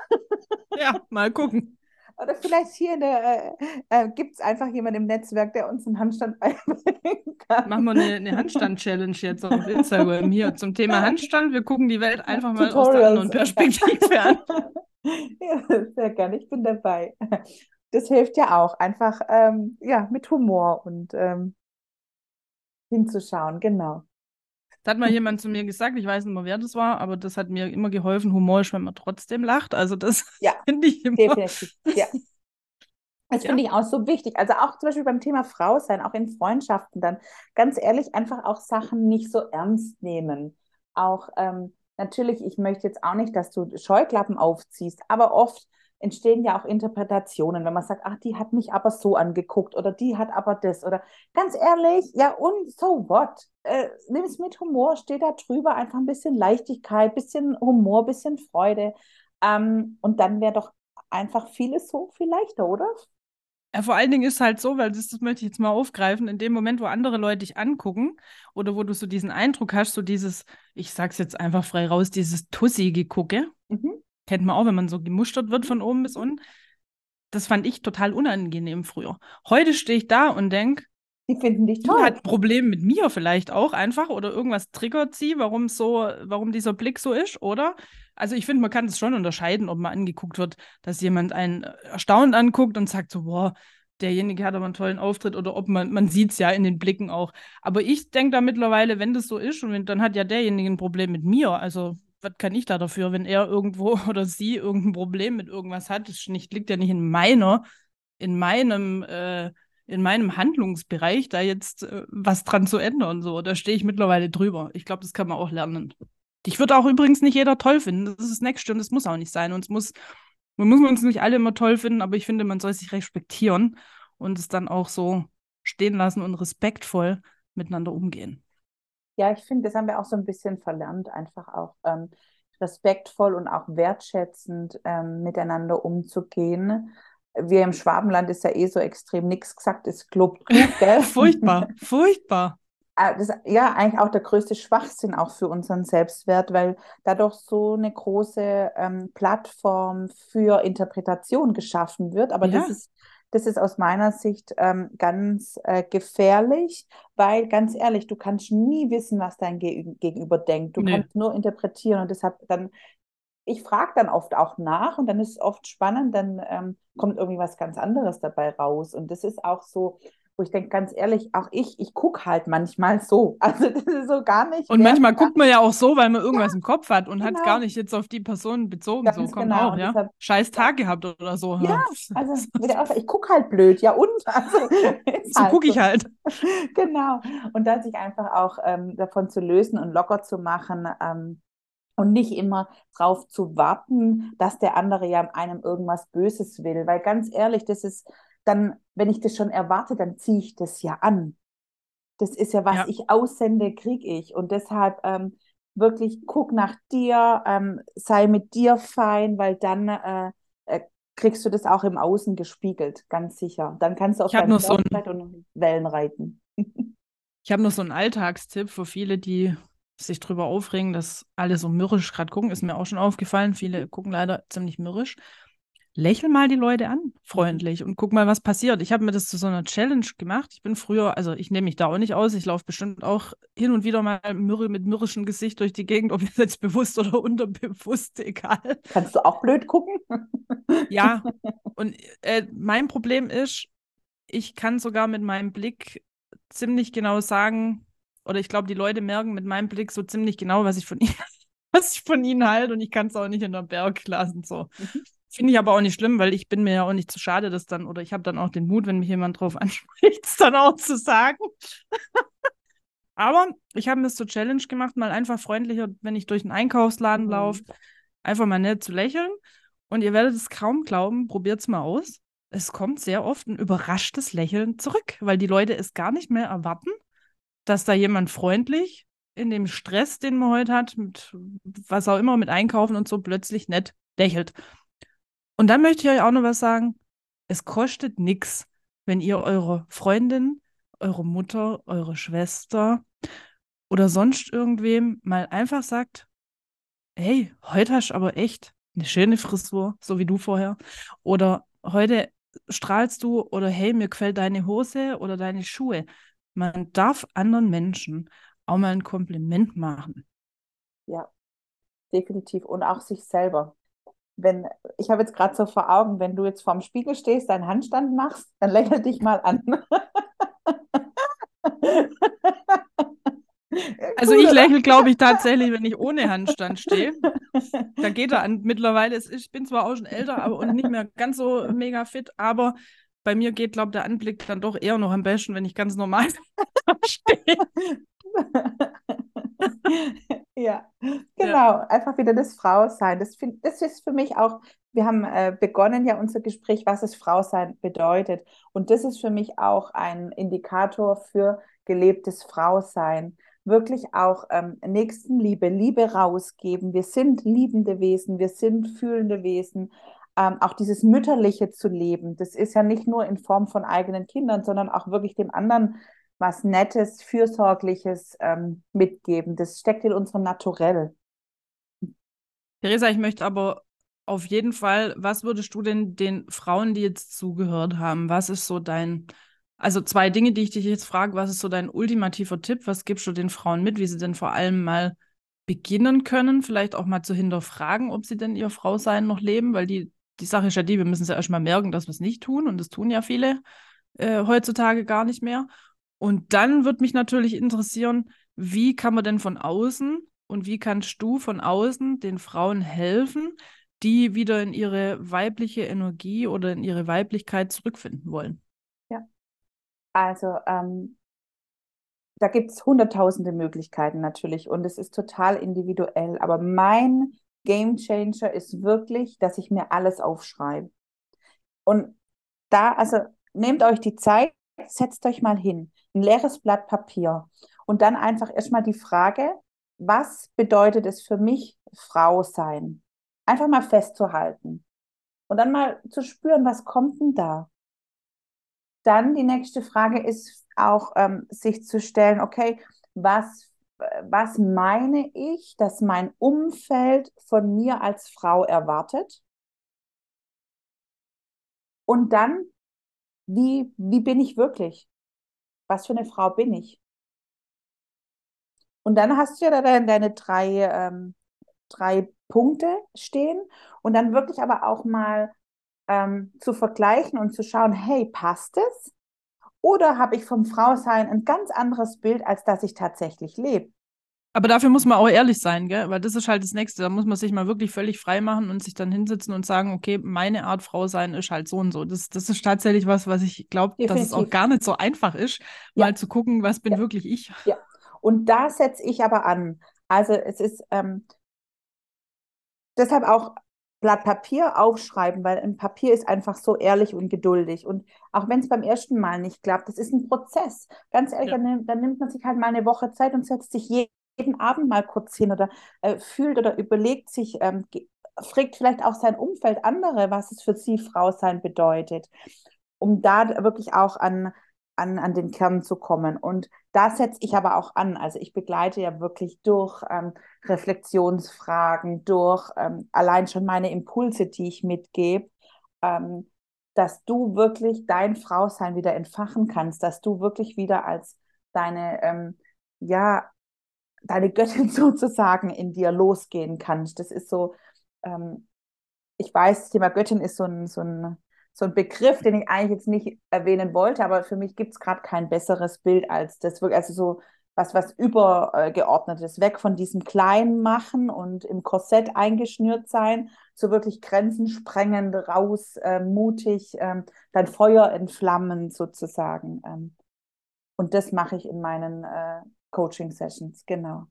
ja, mal gucken.
Oder vielleicht hier äh, äh, gibt es einfach jemanden im Netzwerk, der uns einen Handstand beibringen kann.
Machen wir eine, eine Handstand-Challenge jetzt auf Instagram hier zum Thema Handstand. Wir gucken die Welt einfach mal Tutorials. aus der anderen Perspektive an.
ja, sehr gerne, ich bin dabei. Das hilft ja auch, einfach ähm, ja, mit Humor und ähm, hinzuschauen, genau.
Das hat mal jemand zu mir gesagt, ich weiß nicht mehr, wer das war, aber das hat mir immer geholfen, Humor ist, wenn man trotzdem lacht. Also das
ja,
finde ich immer.
Definitiv, ja. Das ja. finde ich auch so wichtig. Also auch zum Beispiel beim Thema Frau sein, auch in Freundschaften dann ganz ehrlich einfach auch Sachen nicht so ernst nehmen. Auch ähm, natürlich, ich möchte jetzt auch nicht, dass du Scheuklappen aufziehst, aber oft entstehen ja auch Interpretationen, wenn man sagt, ach, die hat mich aber so angeguckt oder die hat aber das oder ganz ehrlich, ja und so what? Äh, Nimm es mit Humor, steht da drüber, einfach ein bisschen Leichtigkeit, bisschen Humor, bisschen Freude ähm, und dann wäre doch einfach vieles so viel leichter, oder?
Ja, vor allen Dingen ist halt so, weil das, das möchte ich jetzt mal aufgreifen, in dem Moment, wo andere Leute dich angucken oder wo du so diesen Eindruck hast, so dieses, ich sag's jetzt einfach frei raus, dieses Tussi-Gegucke, mhm kennt man auch, wenn man so gemustert wird von oben bis unten. Das fand ich total unangenehm früher. Heute stehe ich da und denke,
die finden dich toll.
Die hat ein Problem mit mir vielleicht auch einfach oder irgendwas triggert sie, warum so, warum dieser Blick so ist, oder? Also ich finde, man kann es schon unterscheiden, ob man angeguckt wird, dass jemand einen erstaunt anguckt und sagt so, boah, derjenige hat aber einen tollen Auftritt oder ob man, man sieht es ja in den Blicken auch. Aber ich denke da mittlerweile, wenn das so ist und wenn, dann hat ja derjenige ein Problem mit mir. Also was kann ich da dafür, wenn er irgendwo oder sie irgendein Problem mit irgendwas hat? Das nicht, liegt ja nicht in meiner, in meinem, äh, in meinem Handlungsbereich, da jetzt äh, was dran zu ändern. So, da stehe ich mittlerweile drüber. Ich glaube, das kann man auch lernen. Ich würde auch übrigens nicht jeder toll finden. Das ist das Nächste und das muss auch nicht sein. Und es muss, man muss uns nicht alle immer toll finden, aber ich finde, man soll sich respektieren und es dann auch so stehen lassen und respektvoll miteinander umgehen.
Ja, ich finde, das haben wir auch so ein bisschen verlernt, einfach auch ähm, respektvoll und auch wertschätzend ähm, miteinander umzugehen. Wir im Schwabenland ist ja eh so extrem nichts gesagt, ist klub
gell? furchtbar, furchtbar.
Ah, das ja eigentlich auch der größte Schwachsinn auch für unseren Selbstwert, weil dadurch so eine große ähm, Plattform für Interpretation geschaffen wird. Aber ja. das ist das ist aus meiner Sicht ähm, ganz äh, gefährlich, weil ganz ehrlich, du kannst nie wissen, was dein Ge Gegenüber denkt. Du nee. kannst nur interpretieren und deshalb dann, ich frage dann oft auch nach und dann ist es oft spannend, dann ähm, kommt irgendwie was ganz anderes dabei raus. Und das ist auch so, wo ich denke, ganz ehrlich, auch ich, ich gucke halt manchmal so. Also das ist so gar nicht.
Und manchmal guckt man ja auch so, weil man irgendwas ja, im Kopf hat und genau. hat es gar nicht jetzt auf die Person bezogen. Ganz so kommt genau. auch, ja. Deshalb, Scheiß Tag gehabt oder so.
Ja, also ich gucke halt blöd, ja und? Also,
so halt gucke ich halt.
genau. Und dann sich einfach auch ähm, davon zu lösen und locker zu machen. Ähm, und nicht immer darauf zu warten, dass der andere ja einem irgendwas Böses will. Weil ganz ehrlich, das ist dann, wenn ich das schon erwarte, dann ziehe ich das ja an. Das ist ja, was ja. ich aussende, kriege ich. Und deshalb ähm, wirklich guck nach dir, ähm, sei mit dir fein, weil dann äh, äh, kriegst du das auch im Außen gespiegelt, ganz sicher. Dann kannst du auf deine
so ein...
und Wellen reiten.
ich habe noch so einen Alltagstipp für viele, die sich darüber aufregen, dass alle so mürrisch gerade gucken. Ist mir auch schon aufgefallen. Viele gucken leider ziemlich mürrisch lächel mal die Leute an, freundlich, und guck mal, was passiert. Ich habe mir das zu so einer Challenge gemacht. Ich bin früher, also ich nehme mich da auch nicht aus. Ich laufe bestimmt auch hin und wieder mal mit mürrischem Gesicht durch die Gegend, ob jetzt bewusst oder unterbewusst, egal.
Kannst du auch blöd gucken?
ja, und äh, mein Problem ist, ich kann sogar mit meinem Blick ziemlich genau sagen, oder ich glaube, die Leute merken mit meinem Blick so ziemlich genau, was ich von ihnen, was ich von ihnen halte, und ich kann es auch nicht in der Berg lassen. So. Mhm. Finde ich aber auch nicht schlimm, weil ich bin mir ja auch nicht zu schade, das dann, oder ich habe dann auch den Mut, wenn mich jemand drauf anspricht, es dann auch zu sagen. aber ich habe mir das zur Challenge gemacht, mal einfach freundlicher, wenn ich durch einen Einkaufsladen mhm. laufe, einfach mal nett zu lächeln. Und ihr werdet es kaum glauben, probiert es mal aus. Es kommt sehr oft ein überraschtes Lächeln zurück, weil die Leute es gar nicht mehr erwarten, dass da jemand freundlich in dem Stress, den man heute hat, mit was auch immer, mit Einkaufen und so, plötzlich nett lächelt. Und dann möchte ich euch auch noch was sagen. Es kostet nichts, wenn ihr eure Freundin, eure Mutter, eure Schwester oder sonst irgendwem mal einfach sagt, hey, heute hast du aber echt eine schöne Frisur, so wie du vorher. Oder heute strahlst du oder hey, mir gefällt deine Hose oder deine Schuhe. Man darf anderen Menschen auch mal ein Kompliment machen.
Ja, definitiv. Und auch sich selber wenn, ich habe jetzt gerade so vor Augen, wenn du jetzt vorm Spiegel stehst, deinen Handstand machst, dann lächel dich mal an.
Also ich lächle, glaube ich, tatsächlich, wenn ich ohne Handstand stehe. Da geht er an. Mittlerweile, ist, ich bin zwar auch schon älter aber, und nicht mehr ganz so mega fit, aber bei mir geht, glaube ich, der Anblick dann doch eher noch am besten, wenn ich ganz normal stehe.
ja, genau. Ja. Einfach wieder das Frausein. Das, find, das ist für mich auch, wir haben äh, begonnen ja unser Gespräch, was es Frausein bedeutet. Und das ist für mich auch ein Indikator für gelebtes Frausein. Wirklich auch ähm, Nächstenliebe, Liebe rausgeben. Wir sind liebende Wesen, wir sind fühlende Wesen. Ähm, auch dieses Mütterliche zu leben, das ist ja nicht nur in Form von eigenen Kindern, sondern auch wirklich dem anderen was Nettes, Fürsorgliches ähm, mitgeben. Das steckt in unserem Naturell.
Theresa, ich möchte aber auf jeden Fall, was würdest du denn den Frauen, die jetzt zugehört haben, was ist so dein, also zwei Dinge, die ich dich jetzt frage, was ist so dein ultimativer Tipp? Was gibst du den Frauen mit, wie sie denn vor allem mal beginnen können, vielleicht auch mal zu hinterfragen, ob sie denn ihr Frausein noch leben, weil die, die Sache ist ja die, wir müssen es ja erstmal merken, dass wir es nicht tun und das tun ja viele äh, heutzutage gar nicht mehr. Und dann wird mich natürlich interessieren, wie kann man denn von außen und wie kannst du von außen den Frauen helfen, die wieder in ihre weibliche Energie oder in ihre Weiblichkeit zurückfinden wollen?
Ja, also ähm, da gibt es hunderttausende Möglichkeiten natürlich und es ist total individuell. Aber mein Game Changer ist wirklich, dass ich mir alles aufschreibe. Und da, also nehmt euch die Zeit, setzt euch mal hin ein leeres Blatt Papier und dann einfach erstmal die Frage, was bedeutet es für mich, Frau sein? Einfach mal festzuhalten und dann mal zu spüren, was kommt denn da? Dann die nächste Frage ist auch, ähm, sich zu stellen, okay, was, was meine ich, dass mein Umfeld von mir als Frau erwartet? Und dann, wie, wie bin ich wirklich? Was für eine Frau bin ich? Und dann hast du ja da deine drei, ähm, drei Punkte stehen und dann wirklich aber auch mal ähm, zu vergleichen und zu schauen, hey, passt es? Oder habe ich vom Frausein ein ganz anderes Bild, als das ich tatsächlich lebe?
Aber dafür muss man auch ehrlich sein, gell? Weil das ist halt das Nächste. Da muss man sich mal wirklich völlig frei machen und sich dann hinsetzen und sagen, okay, meine Art Frau sein ist halt so und so. Das, das ist tatsächlich was, was ich glaube, dass es auch gar nicht so einfach ist, ja. mal zu gucken, was bin ja. wirklich ich.
Ja. Und da setze ich aber an. Also es ist ähm, deshalb auch Blatt Papier aufschreiben, weil ein Papier ist einfach so ehrlich und geduldig. Und auch wenn es beim ersten Mal nicht klappt, das ist ein Prozess. Ganz ehrlich, ja. dann, dann, nimmt man sich halt mal eine Woche Zeit und setzt sich je jeden Abend mal kurz hin oder äh, fühlt oder überlegt sich, ähm, fragt vielleicht auch sein Umfeld andere, was es für sie Frau sein bedeutet, um da wirklich auch an, an, an den Kern zu kommen. Und da setze ich aber auch an. Also ich begleite ja wirklich durch ähm, Reflexionsfragen, durch ähm, allein schon meine Impulse, die ich mitgebe, ähm, dass du wirklich dein Frausein wieder entfachen kannst, dass du wirklich wieder als deine, ähm, ja, deine Göttin sozusagen in dir losgehen kannst. Das ist so, ähm, ich weiß, das Thema Göttin ist so ein, so ein, so ein Begriff, den ich eigentlich jetzt nicht erwähnen wollte, aber für mich gibt es gerade kein besseres Bild als das, also so was, was übergeordnetes, weg von diesem kleinen Machen und im Korsett eingeschnürt sein, so wirklich Grenzen sprengend, raus, äh, mutig, ähm, dein Feuer entflammen sozusagen. Ähm. Und das mache ich in meinen äh, Coaching-Sessions, genau.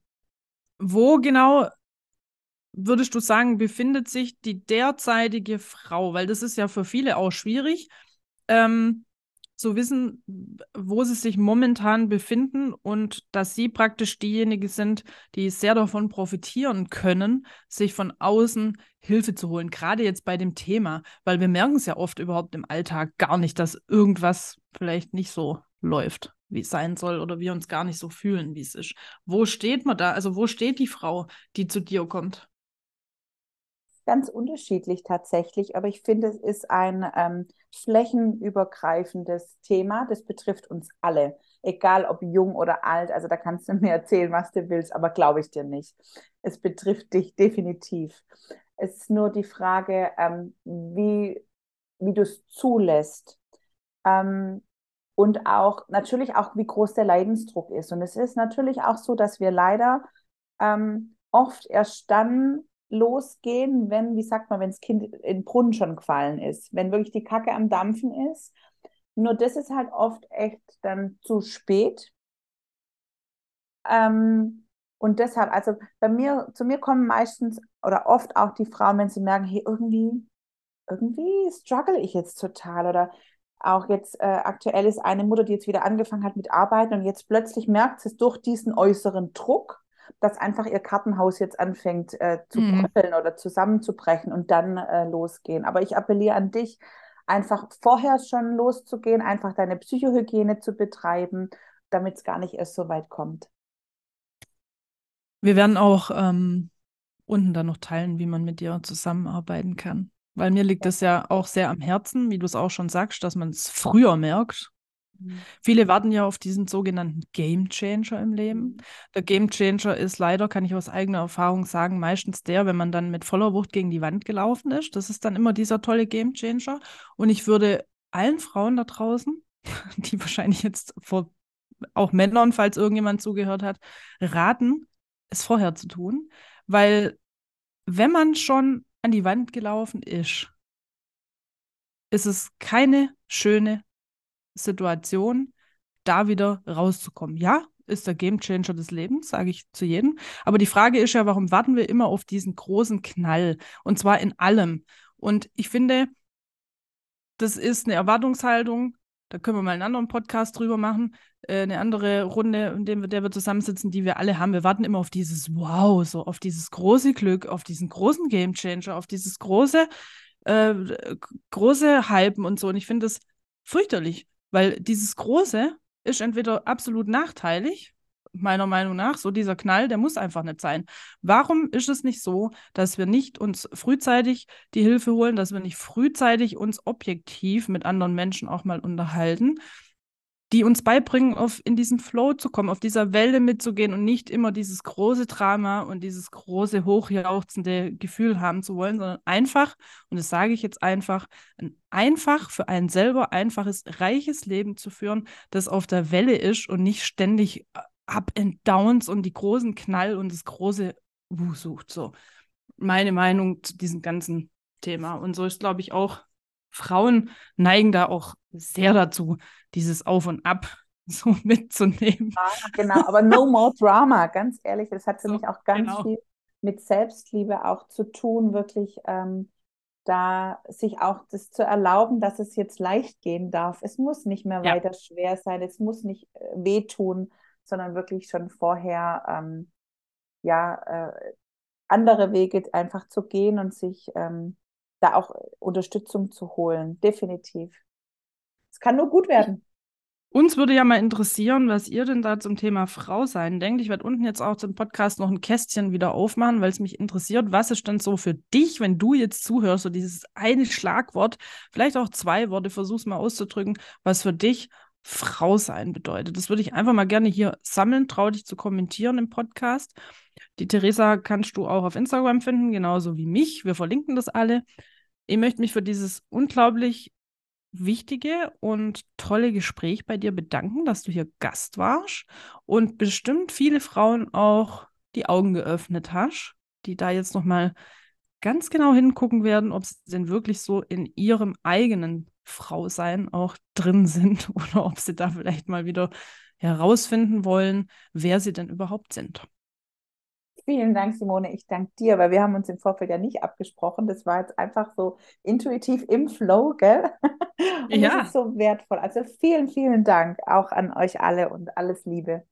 Wo genau würdest du sagen, befindet sich die derzeitige Frau? Weil das ist ja für viele auch schwierig. Ähm, zu wissen, wo sie sich momentan befinden und dass sie praktisch diejenigen sind, die sehr davon profitieren können, sich von außen Hilfe zu holen. Gerade jetzt bei dem Thema, weil wir merken es ja oft überhaupt im Alltag gar nicht, dass irgendwas vielleicht nicht so läuft, wie es sein soll oder wir uns gar nicht so fühlen, wie es ist. Wo steht man da? Also wo steht die Frau, die zu dir kommt?
ganz unterschiedlich tatsächlich, aber ich finde, es ist ein ähm, flächenübergreifendes Thema. Das betrifft uns alle, egal ob jung oder alt. Also da kannst du mir erzählen, was du willst, aber glaube ich dir nicht. Es betrifft dich definitiv. Es ist nur die Frage, ähm, wie, wie du es zulässt. Ähm, und auch natürlich auch, wie groß der Leidensdruck ist. Und es ist natürlich auch so, dass wir leider ähm, oft erst dann losgehen, wenn, wie sagt man, wenn das Kind in den Brunnen schon gefallen ist, wenn wirklich die Kacke am Dampfen ist. Nur das ist halt oft echt dann zu spät. Ähm, und deshalb, also bei mir, zu mir kommen meistens oder oft auch die Frauen, wenn sie merken, hey, irgendwie, irgendwie struggle ich jetzt total oder auch jetzt äh, aktuell ist eine Mutter, die jetzt wieder angefangen hat mit Arbeiten und jetzt plötzlich merkt sie es durch diesen äußeren Druck, dass einfach ihr Kartenhaus jetzt anfängt äh, zu mhm. bröckeln oder zusammenzubrechen und dann äh, losgehen. Aber ich appelliere an dich, einfach vorher schon loszugehen, einfach deine Psychohygiene zu betreiben, damit es gar nicht erst so weit kommt.
Wir werden auch ähm, unten dann noch teilen, wie man mit dir zusammenarbeiten kann. Weil mir liegt ja. ja auch sehr am Herzen, wie du es auch schon sagst, dass man es früher merkt Mhm. Viele warten ja auf diesen sogenannten Game Changer im Leben. Mhm. Der Game Changer ist leider, kann ich aus eigener Erfahrung sagen, meistens der, wenn man dann mit voller Wucht gegen die Wand gelaufen ist. Das ist dann immer dieser tolle Game Changer. Und ich würde allen Frauen da draußen, die wahrscheinlich jetzt vor auch Männern, falls irgendjemand zugehört hat, raten, es vorher zu tun. Weil wenn man schon an die Wand gelaufen ist, ist es keine schöne Situation, da wieder rauszukommen. Ja, ist der Gamechanger des Lebens, sage ich zu jedem. Aber die Frage ist ja, warum warten wir immer auf diesen großen Knall? Und zwar in allem. Und ich finde, das ist eine Erwartungshaltung. Da können wir mal einen anderen Podcast drüber machen, äh, eine andere Runde, in wir, der wir zusammensitzen, die wir alle haben. Wir warten immer auf dieses Wow, so auf dieses große Glück, auf diesen großen Gamechanger, auf dieses große, äh, große Hypen und so. Und ich finde das fürchterlich. Weil dieses Große ist entweder absolut nachteilig, meiner Meinung nach, so dieser Knall, der muss einfach nicht sein. Warum ist es nicht so, dass wir nicht uns frühzeitig die Hilfe holen, dass wir nicht frühzeitig uns objektiv mit anderen Menschen auch mal unterhalten die uns beibringen, auf in diesen Flow zu kommen, auf dieser Welle mitzugehen und nicht immer dieses große Drama und dieses große hochjauchzende Gefühl haben zu wollen, sondern einfach, und das sage ich jetzt einfach, ein einfach für einen selber einfaches, reiches Leben zu führen, das auf der Welle ist und nicht ständig äh, Up and Downs und die großen Knall und das große Wuh sucht. So meine Meinung zu diesem ganzen Thema. Und so ist, glaube ich, auch Frauen neigen da auch sehr dazu, dieses Auf und Ab so mitzunehmen.
Ja, genau, aber no more drama, ganz ehrlich, das hat für so, mich auch ganz genau. viel mit Selbstliebe auch zu tun, wirklich ähm, da sich auch das zu erlauben, dass es jetzt leicht gehen darf. Es muss nicht mehr ja. weiter schwer sein, es muss nicht äh, wehtun, sondern wirklich schon vorher ähm, ja äh, andere Wege einfach zu gehen und sich ähm, da auch Unterstützung zu holen. Definitiv. Es kann nur gut werden.
Uns würde ja mal interessieren, was ihr denn da zum Thema Frau sein denkt. Ich werde unten jetzt auch zum Podcast noch ein Kästchen wieder aufmachen, weil es mich interessiert, was ist denn so für dich, wenn du jetzt zuhörst, so dieses eine Schlagwort, vielleicht auch zwei Worte, versuch's mal auszudrücken, was für dich Frau sein bedeutet. Das würde ich einfach mal gerne hier sammeln, trau dich zu kommentieren im Podcast. Die Theresa kannst du auch auf Instagram finden, genauso wie mich. Wir verlinken das alle. Ich möchte mich für dieses unglaublich wichtige und tolle Gespräch bei dir bedanken, dass du hier Gast warst und bestimmt viele Frauen auch die Augen geöffnet hast, die da jetzt nochmal ganz genau hingucken werden, ob sie denn wirklich so in ihrem eigenen Frausein auch drin sind oder ob sie da vielleicht mal wieder herausfinden wollen, wer sie denn überhaupt sind.
Vielen Dank, Simone. Ich danke dir, weil wir haben uns im Vorfeld ja nicht abgesprochen. Das war jetzt einfach so intuitiv im Flow, gell? Und ja. das ist so wertvoll. Also vielen, vielen Dank auch an euch alle und alles Liebe.